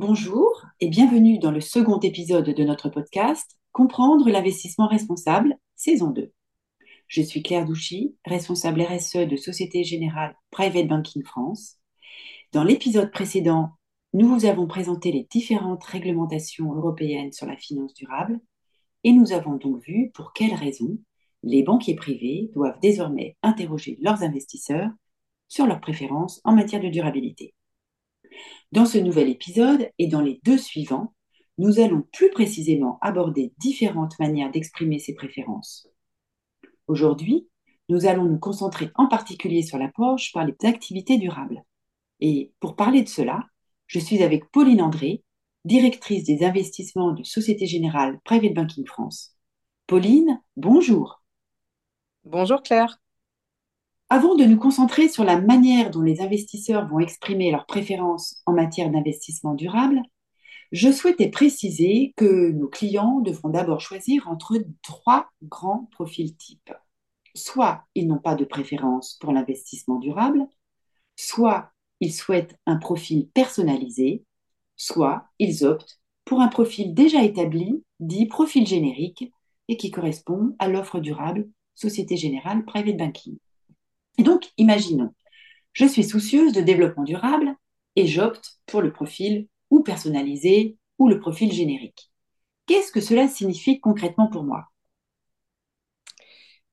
Bonjour et bienvenue dans le second épisode de notre podcast Comprendre l'investissement responsable, saison 2. Je suis Claire Douchy, responsable RSE de Société Générale Private Banking France. Dans l'épisode précédent, nous vous avons présenté les différentes réglementations européennes sur la finance durable et nous avons donc vu pour quelles raisons les banquiers privés doivent désormais interroger leurs investisseurs sur leurs préférences en matière de durabilité. Dans ce nouvel épisode et dans les deux suivants, nous allons plus précisément aborder différentes manières d'exprimer ces préférences. Aujourd'hui, nous allons nous concentrer en particulier sur l'approche par les activités durables. Et pour parler de cela, je suis avec Pauline André, directrice des investissements de Société Générale Private Banking France. Pauline, bonjour. Bonjour Claire. Avant de nous concentrer sur la manière dont les investisseurs vont exprimer leurs préférences en matière d'investissement durable, je souhaitais préciser que nos clients devront d'abord choisir entre trois grands profils types. Soit ils n'ont pas de préférence pour l'investissement durable, soit ils souhaitent un profil personnalisé, soit ils optent pour un profil déjà établi, dit profil générique, et qui correspond à l'offre durable Société Générale Private Banking. Et donc, imaginons, je suis soucieuse de développement durable et j'opte pour le profil ou personnalisé ou le profil générique. Qu'est-ce que cela signifie concrètement pour moi?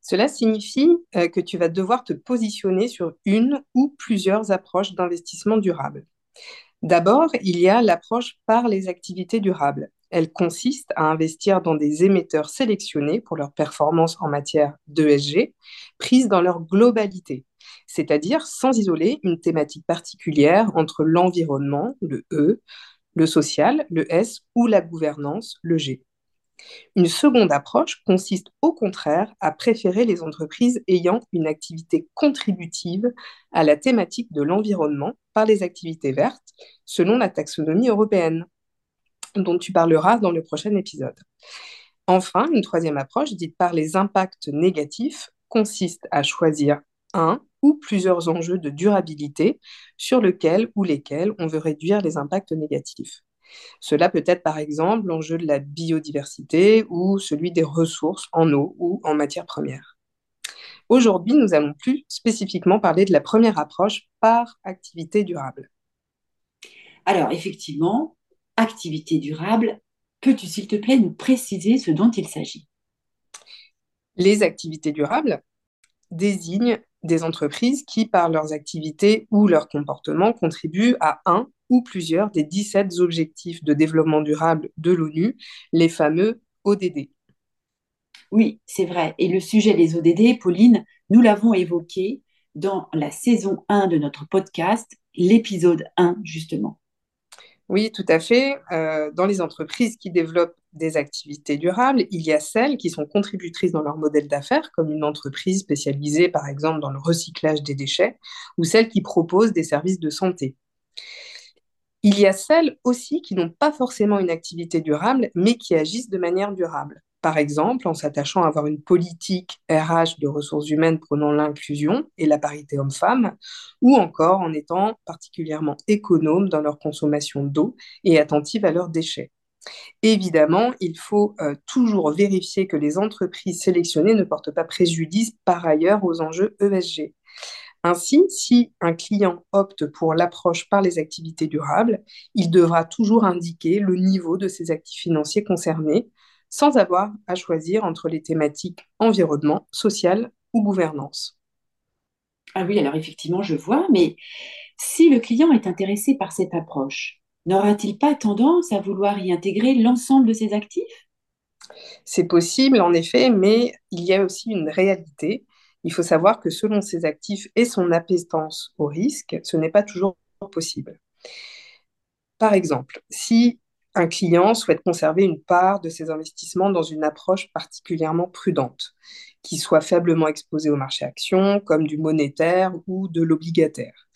Cela signifie euh, que tu vas devoir te positionner sur une ou plusieurs approches d'investissement durable. D'abord, il y a l'approche par les activités durables. Elle consiste à investir dans des émetteurs sélectionnés pour leur performance en matière d'ESG, prise dans leur globalité, c'est-à-dire sans isoler une thématique particulière entre l'environnement, le E, le social, le S, ou la gouvernance, le G. Une seconde approche consiste au contraire à préférer les entreprises ayant une activité contributive à la thématique de l'environnement par les activités vertes, selon la taxonomie européenne, dont tu parleras dans le prochain épisode. Enfin, une troisième approche, dite par les impacts négatifs, consiste à choisir un ou plusieurs enjeux de durabilité sur lesquels ou lesquels on veut réduire les impacts négatifs. Cela peut être par exemple l'enjeu de la biodiversité ou celui des ressources en eau ou en matières premières. Aujourd'hui, nous allons plus spécifiquement parler de la première approche par activité durable. Alors effectivement, activité durable, peux-tu s'il te plaît nous préciser ce dont il s'agit? Les activités durables désignent des entreprises qui, par leurs activités ou leur comportement, contribuent à un ou plusieurs des 17 objectifs de développement durable de l'ONU, les fameux ODD. Oui, c'est vrai. Et le sujet des ODD, Pauline, nous l'avons évoqué dans la saison 1 de notre podcast, l'épisode 1, justement. Oui, tout à fait. Euh, dans les entreprises qui développent des activités durables, il y a celles qui sont contributrices dans leur modèle d'affaires, comme une entreprise spécialisée par exemple dans le recyclage des déchets, ou celles qui proposent des services de santé. Il y a celles aussi qui n'ont pas forcément une activité durable, mais qui agissent de manière durable. Par exemple, en s'attachant à avoir une politique RH de ressources humaines prenant l'inclusion et la parité homme-femme, ou encore en étant particulièrement économes dans leur consommation d'eau et attentives à leurs déchets. Évidemment, il faut euh, toujours vérifier que les entreprises sélectionnées ne portent pas préjudice par ailleurs aux enjeux ESG. Ainsi, si un client opte pour l'approche par les activités durables, il devra toujours indiquer le niveau de ses actifs financiers concernés, sans avoir à choisir entre les thématiques environnement, social ou gouvernance. Ah oui, alors effectivement, je vois, mais si le client est intéressé par cette approche, n'aura-t-il pas tendance à vouloir y intégrer l'ensemble de ses actifs? C'est possible, en effet, mais il y a aussi une réalité. Il faut savoir que selon ses actifs et son appétence au risque, ce n'est pas toujours possible. Par exemple, si un client souhaite conserver une part de ses investissements dans une approche particulièrement prudente, qui soit faiblement exposée au marché action, comme du monétaire ou de l'obligataire.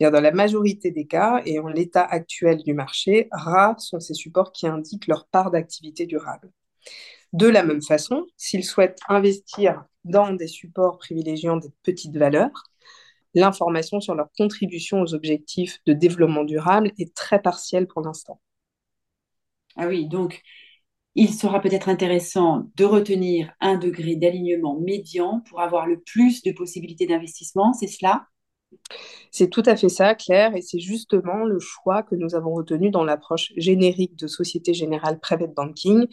dans la majorité des cas, et en l'état actuel du marché, rares sont ces supports qui indiquent leur part d'activité durable. De la même façon, s'il souhaite investir dans des supports privilégiant des petites valeurs, l'information sur leur contribution aux objectifs de développement durable est très partielle pour l'instant. Ah oui, donc il sera peut-être intéressant de retenir un degré d'alignement médian pour avoir le plus de possibilités d'investissement, c'est cela? C'est tout à fait ça, Claire, et c'est justement le choix que nous avons retenu dans l'approche générique de Société Générale Private Banking,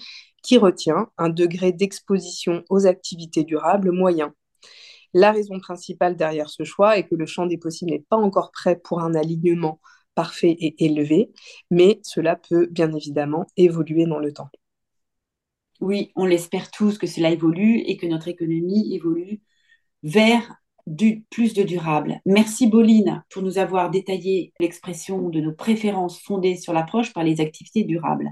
qui retient un degré d'exposition aux activités durables moyen. La raison principale derrière ce choix est que le champ des possibles n'est pas encore prêt pour un alignement parfait et élevé, mais cela peut bien évidemment évoluer dans le temps. Oui, on l'espère tous que cela évolue et que notre économie évolue vers du, plus de durable. Merci Boline pour nous avoir détaillé l'expression de nos préférences fondées sur l'approche par les activités durables.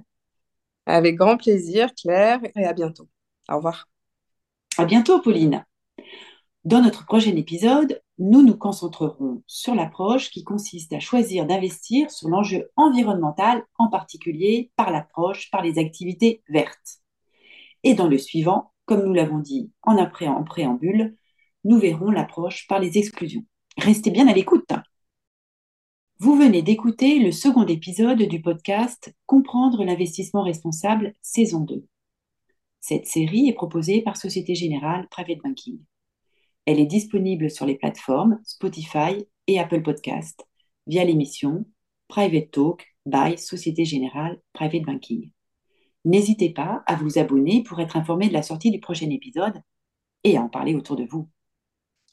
Avec grand plaisir, Claire, et à bientôt. Au revoir. À bientôt, Pauline. Dans notre prochain épisode, nous nous concentrerons sur l'approche qui consiste à choisir d'investir sur l'enjeu environnemental, en particulier par l'approche par les activités vertes. Et dans le suivant, comme nous l'avons dit en, préambule, nous verrons l'approche par les exclusions. Restez bien à l'écoute. Vous venez d'écouter le second épisode du podcast Comprendre l'investissement responsable, saison 2. Cette série est proposée par Société Générale Private Banking. Elle est disponible sur les plateformes Spotify et Apple Podcast via l'émission Private Talk by Société Générale Private Banking. N'hésitez pas à vous abonner pour être informé de la sortie du prochain épisode et à en parler autour de vous.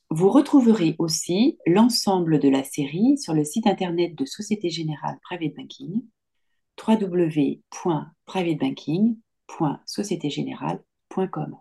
Vous retrouverez aussi l'ensemble de la série sur le site internet de Société Générale Private Banking www.privatebanking.sociétégénérale.com.